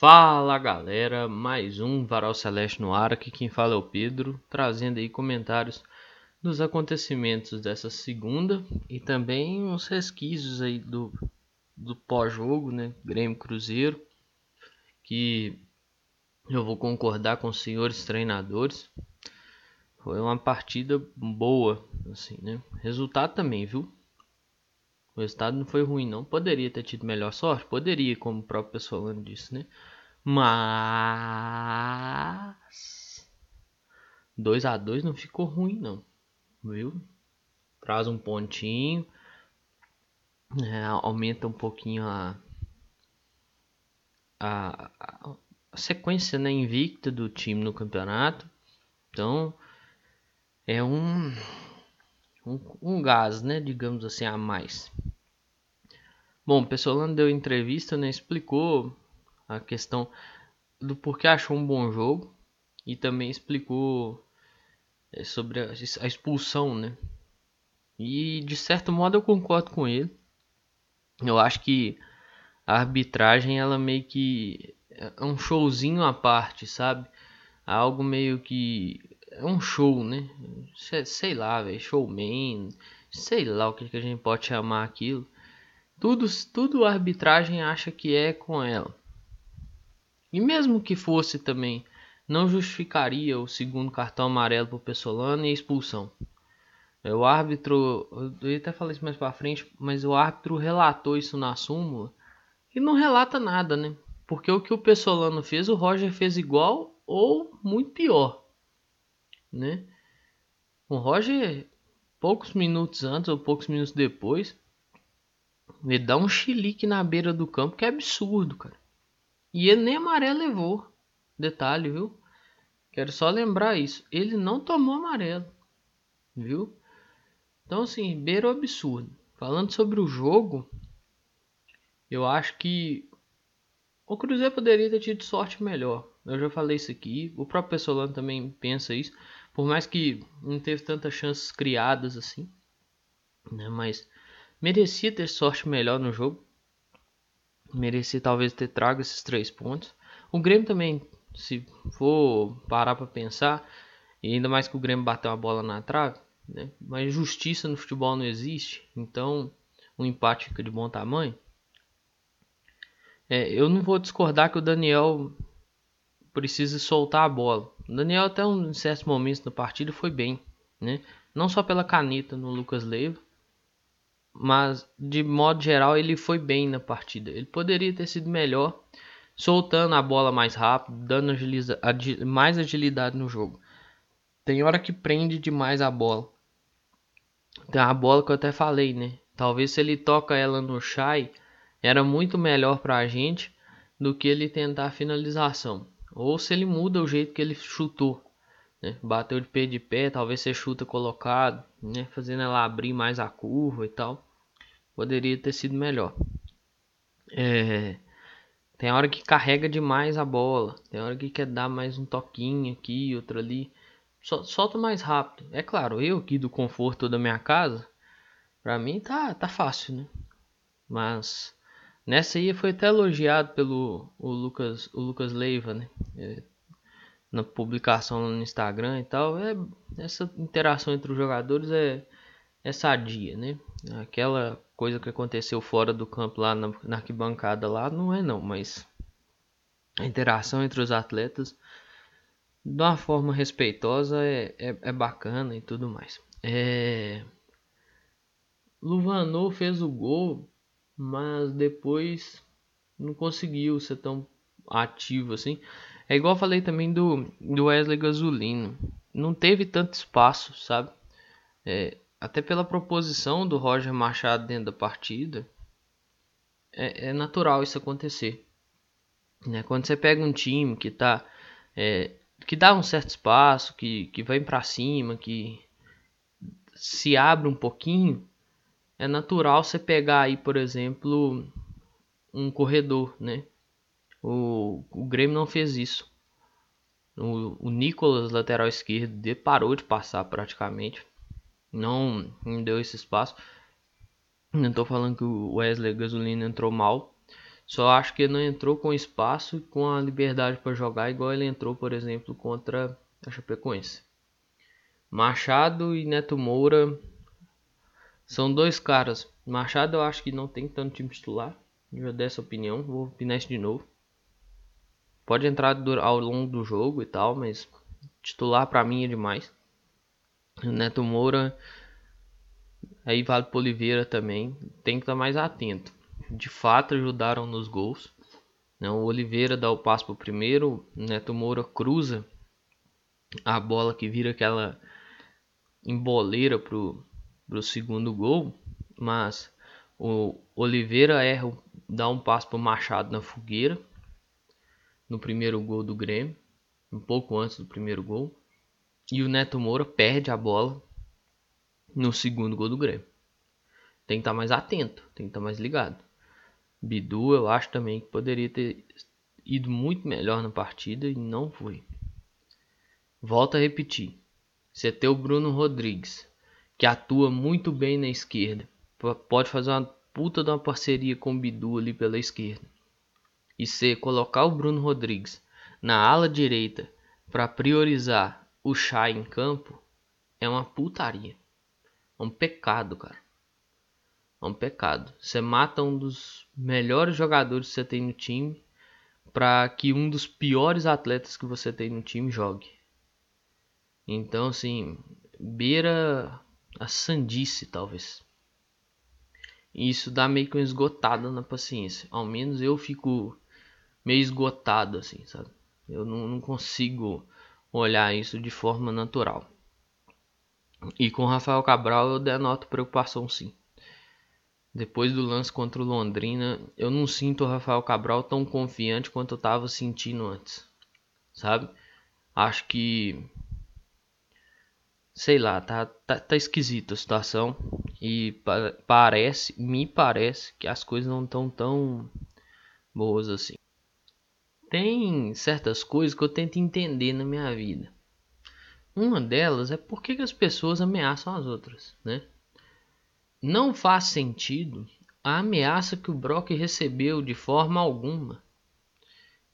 Fala galera, mais um Varal Celeste no ar, aqui quem fala é o Pedro, trazendo aí comentários dos acontecimentos dessa segunda e também uns resquícios aí do, do pós-jogo, né, Grêmio Cruzeiro, que eu vou concordar com os senhores treinadores, foi uma partida boa, assim, né, resultado também, viu, o resultado não foi ruim, não. Poderia ter tido melhor sorte? Poderia, como o próprio Pessolano disse, né? Mas 2 a 2 não ficou ruim não, viu? Traz um pontinho, é, aumenta um pouquinho a, a, a sequência né, invicta do time no campeonato. Então é um, um, um gás, né, digamos assim, a mais. Bom, o Pessolano deu entrevista, né, explicou a questão do porquê achou um bom jogo e também explicou é, sobre a, expulsão, né? E de certo modo eu concordo com ele. Eu acho que a arbitragem ela meio que é um showzinho à parte, sabe? Algo meio que é um show, né? Sei lá, velho, showman, sei lá o que, que a gente pode chamar aquilo. Tudo, tudo a arbitragem acha que é com ela. E mesmo que fosse também, não justificaria o segundo cartão amarelo para o Pessolano e a expulsão. O árbitro, eu ia até falar isso mais para frente, mas o árbitro relatou isso na súmula e não relata nada, né? Porque o que o Pessolano fez, o Roger fez igual ou muito pior, né? O Roger, poucos minutos antes ou poucos minutos depois, ele dá um chilique na beira do campo que é absurdo, cara. E ele nem amarelo levou. Detalhe, viu? Quero só lembrar isso. Ele não tomou amarelo. Viu? Então, assim, beira o absurdo. Falando sobre o jogo, eu acho que o Cruzeiro poderia ter tido sorte melhor. Eu já falei isso aqui. O próprio Pessolano também pensa isso. Por mais que não teve tantas chances criadas assim. Né? Mas merecia ter sorte melhor no jogo merecia talvez ter trago esses três pontos. O Grêmio também, se for parar para pensar, e ainda mais que o Grêmio bateu a bola na trave, né? mas justiça no futebol não existe, então o empate fica de bom tamanho. É, eu não vou discordar que o Daniel precisa soltar a bola. O Daniel até um certo momento da partida foi bem, né? Não só pela caneta no Lucas Leiva, mas de modo geral ele foi bem na partida. Ele poderia ter sido melhor, soltando a bola mais rápido, dando agiliza, agi, mais agilidade no jogo. Tem hora que prende demais a bola. Tem a bola que eu até falei, né? Talvez se ele toca ela no Shai, era muito melhor para a gente do que ele tentar a finalização. Ou se ele muda o jeito que ele chutou. Né? Bateu de pé de pé, talvez você chuta colocado, né? fazendo ela abrir mais a curva e tal. Poderia ter sido melhor. É... Tem hora que carrega demais a bola, tem hora que quer dar mais um toquinho aqui, outro ali. Solta mais rápido. É claro, eu aqui do conforto da minha casa, pra mim tá, tá fácil, né? Mas nessa aí foi até elogiado pelo o Lucas, o Lucas Leiva, né? É, na publicação no Instagram e tal, é essa interação entre os jogadores é, é sadia, né? Aquela coisa que aconteceu fora do campo lá na, na arquibancada lá não é não, mas a interação entre os atletas de uma forma respeitosa é, é, é bacana e tudo mais. É... Luvanor fez o gol, mas depois não conseguiu ser tão ativo assim. É igual eu falei também do, do Wesley Gasolino. Não teve tanto espaço, sabe? É, até pela proposição do Roger Machado dentro da partida, é, é natural isso acontecer. Né? Quando você pega um time que tá é, que dá um certo espaço, que, que vem para cima, que se abre um pouquinho, é natural você pegar aí, por exemplo, um corredor, né? O, o Grêmio não fez isso. O, o Nicolas, lateral esquerdo, parou de passar praticamente. Não, não deu esse espaço. Não estou falando que o Wesley Gasolina entrou mal. Só acho que não entrou com espaço e com a liberdade para jogar igual ele entrou, por exemplo, contra a Chapecoense. Machado e Neto Moura são dois caras. Machado eu acho que não tem tanto time titular. Já dei essa opinião, vou opinar de novo. Pode entrar ao longo do jogo e tal, mas titular para mim é demais. Neto Moura, aí vale pro Oliveira também, tem que estar mais atento. De fato ajudaram nos gols. Não, o Oliveira dá o passo pro primeiro, Neto Moura cruza a bola que vira aquela emboleira pro, pro segundo gol, mas o Oliveira erra, dá um passo pro Machado na fogueira no primeiro gol do Grêmio, um pouco antes do primeiro gol. E o Neto Moura perde a bola no segundo gol do Grêmio. Tem que estar tá mais atento, tem que estar tá mais ligado. Bidu eu acho também que poderia ter ido muito melhor na partida e não foi. Volto a repetir. Você tem o Bruno Rodrigues, que atua muito bem na esquerda. Pode fazer uma puta de uma parceria com o Bidu ali pela esquerda e C colocar o Bruno Rodrigues na ala direita para priorizar o Chá em campo é uma putaria. É um pecado, cara. É um pecado. Você mata um dos melhores jogadores que você tem no time para que um dos piores atletas que você tem no time jogue. Então, assim, beira a sandice, talvez. E isso dá meio que uma esgotada na paciência. Ao menos eu fico meio esgotado, assim, sabe? Eu não, não consigo olhar isso de forma natural. E com Rafael Cabral eu denoto preocupação sim. Depois do lance contra o Londrina, eu não sinto o Rafael Cabral tão confiante quanto eu estava sentindo antes. Sabe? Acho que. Sei lá, tá, tá, tá esquisito a situação. E pa parece, me parece que as coisas não estão tão boas assim tem certas coisas que eu tento entender na minha vida. Uma delas é por que, as pessoas ameaçam as outras, né? Não faz sentido a ameaça que o Brock recebeu de forma alguma.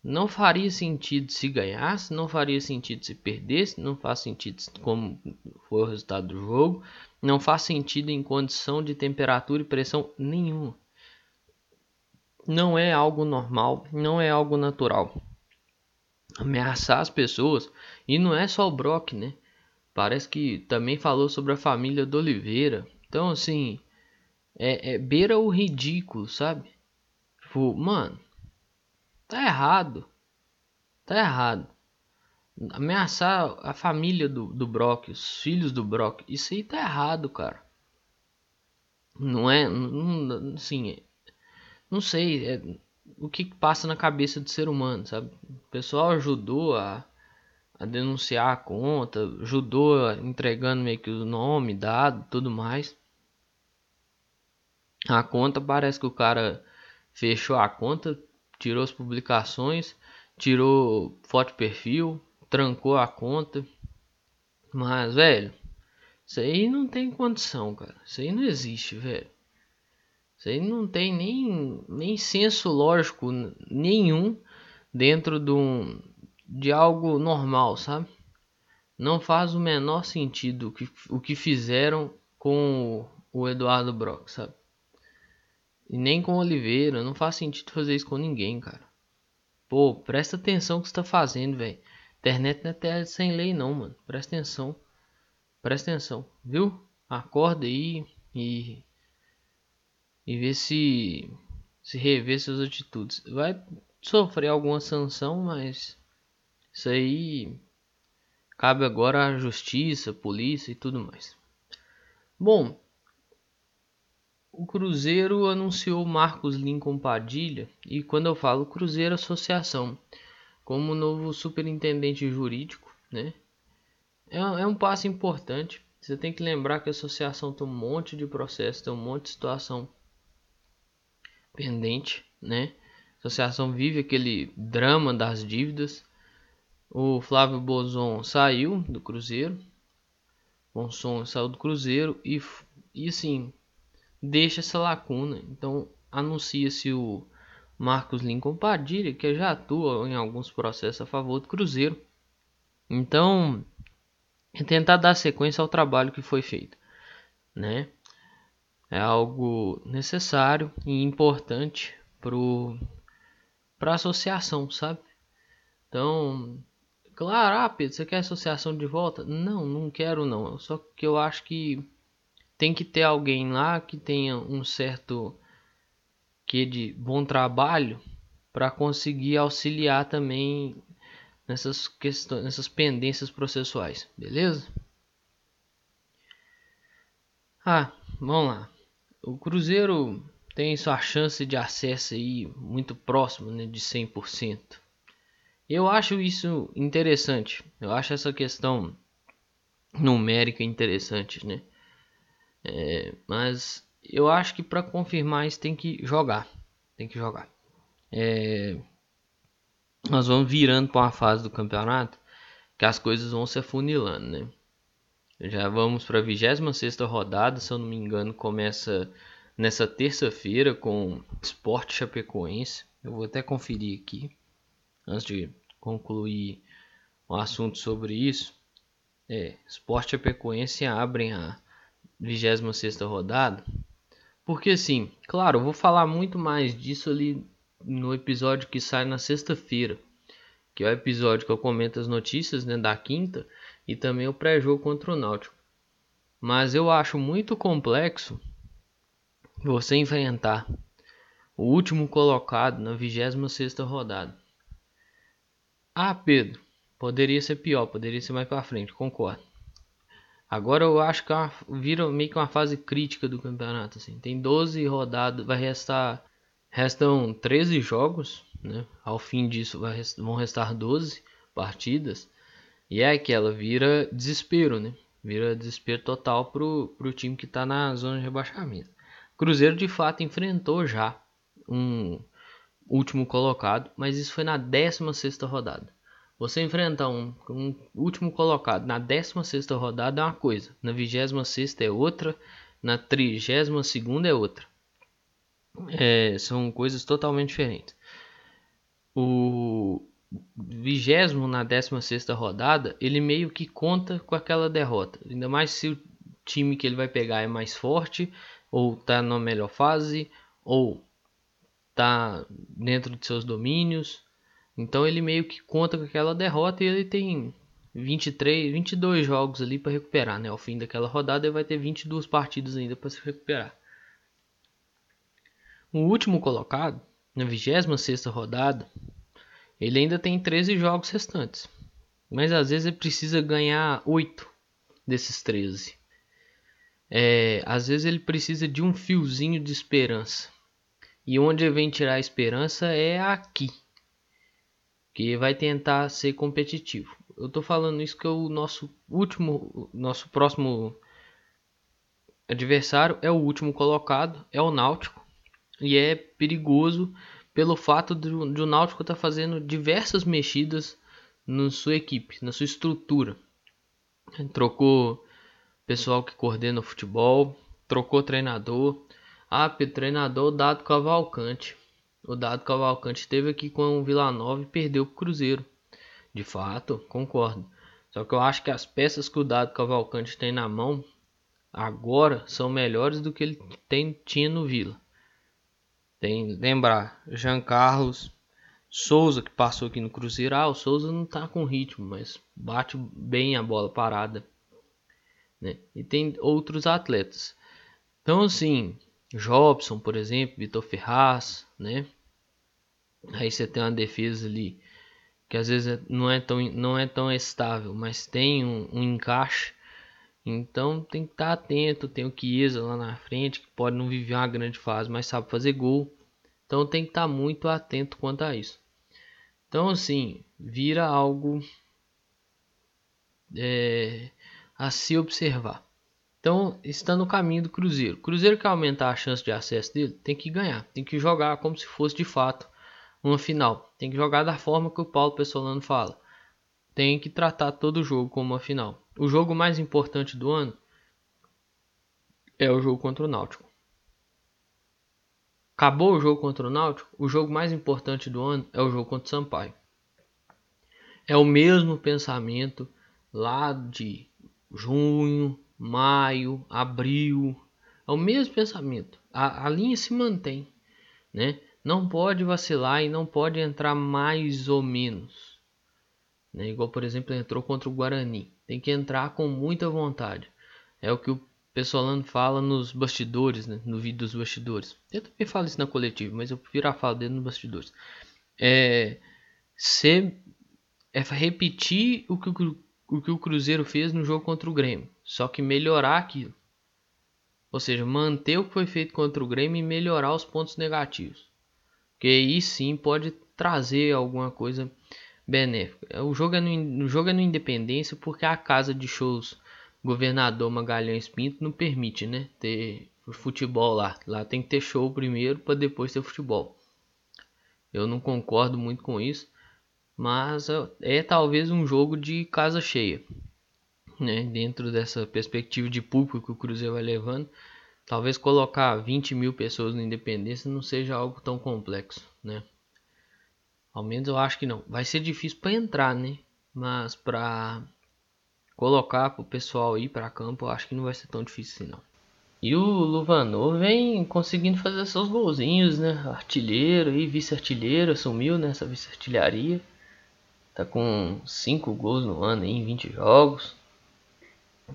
Não faria sentido se ganhasse, não faria sentido se perdesse, não faz sentido como foi o resultado do jogo, não faz sentido em condição de temperatura e pressão nenhuma não é algo normal, não é algo natural. Ameaçar as pessoas, e não é só o Brock, né? Parece que também falou sobre a família do Oliveira. Então, assim, é, é beira o ridículo, sabe? Tipo, mano, tá errado. Tá errado. Ameaçar a família do, do Brock, os filhos do Brock, isso aí tá errado, cara. Não é, não, assim, não sei, é, o que passa na cabeça do ser humano, sabe? O pessoal ajudou a, a denunciar a conta, ajudou entregando meio que o nome, dado, tudo mais. A conta parece que o cara fechou a conta, tirou as publicações, tirou foto de perfil, trancou a conta. Mas, velho, isso aí não tem condição, cara. Isso aí não existe, velho. Isso aí não tem nem, nem senso lógico nenhum dentro de, um, de algo normal, sabe? Não faz o menor sentido o que, o que fizeram com o Eduardo Brock, sabe? E nem com Oliveira. Não faz sentido fazer isso com ninguém, cara. Pô, presta atenção no que você tá fazendo, velho. Internet não é terra sem lei, não, mano. Presta atenção. Presta atenção, viu? Acorda aí e e ver se se rever suas atitudes. Vai sofrer alguma sanção, mas isso aí cabe agora à justiça, polícia e tudo mais. Bom, o Cruzeiro anunciou Marcos Lincoln Padilha e quando eu falo Cruzeiro Associação como novo superintendente jurídico, né? É, é um passo importante. Você tem que lembrar que a associação tem um monte de processo, tem um monte de situação pendente, né? A associação vive aquele drama das dívidas. O Flávio Bozon saiu do Cruzeiro. Bonson saiu do Cruzeiro e, e assim deixa essa lacuna. Então anuncia-se o Marcos Lincoln Padilha, que já atua em alguns processos a favor do Cruzeiro. Então, é tentar dar sequência ao trabalho que foi feito, né? É algo necessário e importante para a associação, sabe? Então, claro, ah, Pedro, você quer associação de volta? Não, não quero não. Só que eu acho que tem que ter alguém lá que tenha um certo que de bom trabalho para conseguir auxiliar também nessas questões, nessas pendências processuais, beleza? Ah, vamos lá. O Cruzeiro tem sua chance de acesso aí muito próximo, né, de 100%. Eu acho isso interessante. Eu acho essa questão numérica interessante, né? É, mas eu acho que para confirmar isso tem que jogar. Tem que jogar. É, nós vamos virando para uma fase do campeonato que as coisas vão se afunilando, né? Já vamos para a 26 rodada, se eu não me engano, começa nessa terça-feira com Sport Chapecoense. Eu vou até conferir aqui antes de concluir o um assunto sobre isso. É, Sport Chapecoense abrem a 26 rodada porque assim, claro, eu vou falar muito mais disso ali no episódio que sai na sexta-feira, que é o episódio que eu comento as notícias né, da quinta e também o pré-jogo contra o Náutico. Mas eu acho muito complexo você enfrentar o último colocado na 26 rodada. Ah, Pedro, poderia ser pior, poderia ser mais para frente, concordo. Agora eu acho que é vira meio que uma fase crítica do campeonato. Assim. Tem 12 rodadas, vai restar. Restam 13 jogos, né? Ao fim disso vai, vão restar 12 partidas. E é aquela, vira desespero, né? Vira desespero total pro, pro time que tá na zona de rebaixamento. Cruzeiro de fato enfrentou já um último colocado, mas isso foi na 16 rodada. Você enfrentar um, um último colocado na 16 rodada é uma coisa, na 26 é outra, na 32 é outra. É, são coisas totalmente diferentes. O vigésimo na 16 rodada, ele meio que conta com aquela derrota. Ainda mais se o time que ele vai pegar é mais forte, ou tá na melhor fase, ou tá dentro de seus domínios. Então ele meio que conta com aquela derrota e ele tem 23, 22 jogos ali para recuperar, né? Ao fim daquela rodada ele vai ter 22 partidas ainda para se recuperar. O último colocado, na 26ª rodada, ele ainda tem 13 jogos restantes. Mas às vezes ele precisa ganhar 8 desses 13. É, às vezes ele precisa de um fiozinho de esperança. E onde ele vem tirar a esperança é aqui que vai tentar ser competitivo. Eu tô falando isso que é o nosso último, nosso próximo adversário é o último colocado, é o Náutico, e é perigoso pelo fato de, de o Náutico estar tá fazendo diversas mexidas na sua equipe, na sua estrutura. Trocou pessoal que coordena o futebol, trocou treinador. Ah, treinador dado Cavalcante. O Dado Cavalcante esteve aqui com o Vila Nova e perdeu para o Cruzeiro. De fato, concordo. Só que eu acho que as peças que o Dado Cavalcante tem na mão agora são melhores do que ele tem, tinha no Vila. Tem lembrar, Jean Carlos, Souza que passou aqui no Cruzeiro. Ah, o Souza não está com ritmo, mas bate bem a bola parada. Né? E tem outros atletas. Então assim, Jobson, por exemplo, Vitor Ferraz, né? Aí você tem uma defesa ali que às vezes é, não é tão, não é tão estável, mas tem um, um encaixe. Então tem que estar atento. Tem o Chiesa lá na frente que pode não viver uma grande fase, mas sabe fazer gol. Então tem que estar muito atento quanto a isso. Então assim, vira algo é, a se observar. Então está no caminho do Cruzeiro. Cruzeiro que aumentar a chance de acesso dele, tem que ganhar, tem que jogar como se fosse de fato uma final. Tem que jogar da forma que o Paulo Pessolano fala. Tem que tratar todo jogo como uma final. O jogo mais importante do ano é o jogo contra o Náutico. acabou o jogo contra o Náutico, o jogo mais importante do ano é o jogo contra o Sampaio. É o mesmo pensamento lá de junho, maio, abril. É o mesmo pensamento. A, a linha se mantém, né? Não pode vacilar e não pode entrar mais ou menos. Né? Igual, por exemplo, entrou contra o Guarani. Tem que entrar com muita vontade. É o que o Pessoalano fala nos bastidores, né? no vídeo dos bastidores. Eu também falo isso na coletiva, mas eu prefiro a fala dele nos bastidores. É, ser, é repetir o que o, o que o Cruzeiro fez no jogo contra o Grêmio, só que melhorar aquilo. Ou seja, manter o que foi feito contra o Grêmio e melhorar os pontos negativos. Que aí sim pode trazer alguma coisa benéfica. O jogo é no, o jogo é no Independência porque a casa de shows governador Magalhães Pinto não permite, né? Ter futebol lá. Lá tem que ter show primeiro para depois ter futebol. Eu não concordo muito com isso, mas é talvez um jogo de casa cheia, né? Dentro dessa perspectiva de público que o Cruzeiro vai levando, talvez colocar 20 mil pessoas na Independência não seja algo tão complexo, né? Ao menos eu acho que não. Vai ser difícil para entrar, né? Mas para colocar pro pessoal ir para campo, eu acho que não vai ser tão difícil assim, não. E o Luvanor vem conseguindo fazer seus golzinhos, né? Artilheiro e vice-artilheiro, assumiu nessa vice-artilharia. Tá com 5 gols no ano aí, em 20 jogos.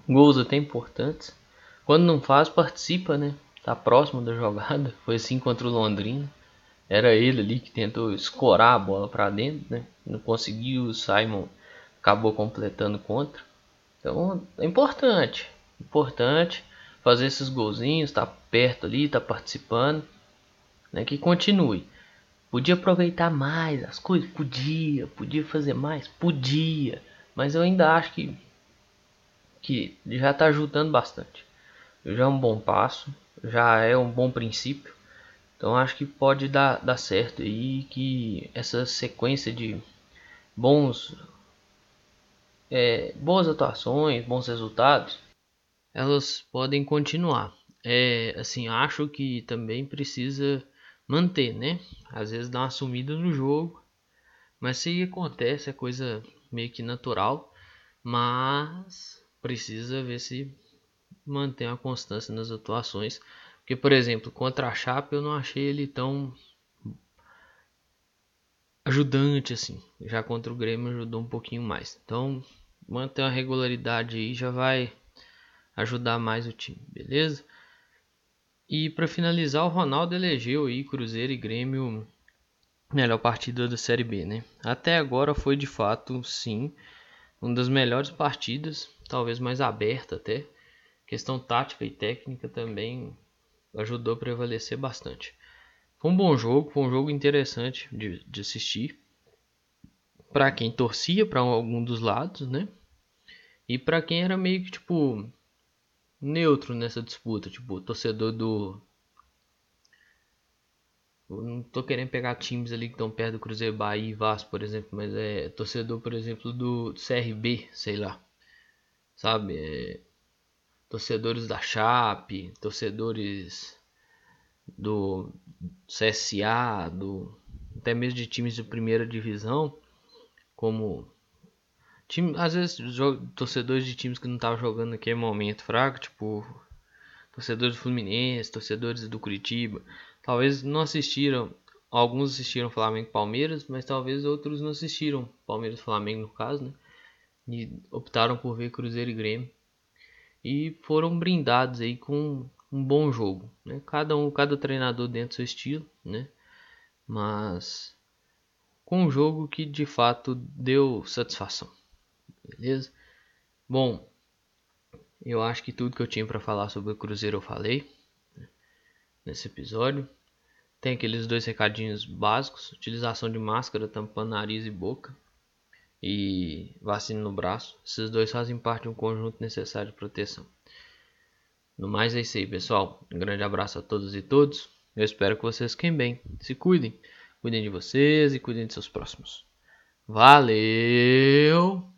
Gols até importantes. Quando não faz, participa, né? Tá próximo da jogada. Foi assim contra o Londrina. Era ele ali que tentou escorar a bola para dentro, né? Não conseguiu, o Simon acabou completando contra. Então é importante, importante fazer esses golzinhos, tá perto ali, tá participando, né? Que continue. Podia aproveitar mais as coisas, podia, podia fazer mais, podia, mas eu ainda acho que que já está ajudando bastante. Já é um bom passo, já é um bom princípio. Então acho que pode dar, dar certo aí que essa sequência de bons é, boas atuações, bons resultados, elas podem continuar. É, assim, acho que também precisa manter, né? Às vezes dá uma sumida no jogo, mas se acontece é coisa meio que natural, mas precisa ver se mantém a constância nas atuações. Porque, por exemplo, contra a Chape eu não achei ele tão ajudante assim. Já contra o Grêmio ajudou um pouquinho mais. Então, manter uma regularidade aí já vai ajudar mais o time, beleza? E para finalizar, o Ronaldo elegeu aí Cruzeiro e Grêmio melhor partida da Série B, né? Até agora foi de fato, sim, uma das melhores partidas, talvez mais aberta até. Questão tática e técnica também ajudou a prevalecer bastante. Foi um bom jogo, foi um jogo interessante de, de assistir. Para quem torcia para algum dos lados, né? E para quem era meio que tipo neutro nessa disputa, tipo torcedor do eu não tô querendo pegar times ali que estão perto do Cruzeiro Bahia e Vasco, por exemplo, mas é torcedor, por exemplo, do CRB, sei lá. Sabe? É, torcedores da Chape, torcedores do CSA, do até mesmo de times de primeira divisão, como Time, às vezes, torcedores de times que não estavam jogando naquele momento fraco, tipo torcedores do Fluminense, torcedores do Curitiba, talvez não assistiram, alguns assistiram Flamengo e Palmeiras, mas talvez outros não assistiram Palmeiras e Flamengo no caso, né? E optaram por ver Cruzeiro e Grêmio e foram brindados aí com um bom jogo, né? Cada um, cada treinador dentro do seu estilo, né? Mas com um jogo que de fato deu satisfação. Beleza? Bom, eu acho que tudo que eu tinha para falar sobre o Cruzeiro eu falei né, nesse episódio. Tem aqueles dois recadinhos básicos: utilização de máscara tampando nariz e boca e vacina no braço. Esses dois fazem parte de um conjunto necessário de proteção. No mais é isso aí, pessoal. Um grande abraço a todos e todos. Eu espero que vocês fiquem bem. Se cuidem. Cuidem de vocês e cuidem de seus próximos. Valeu!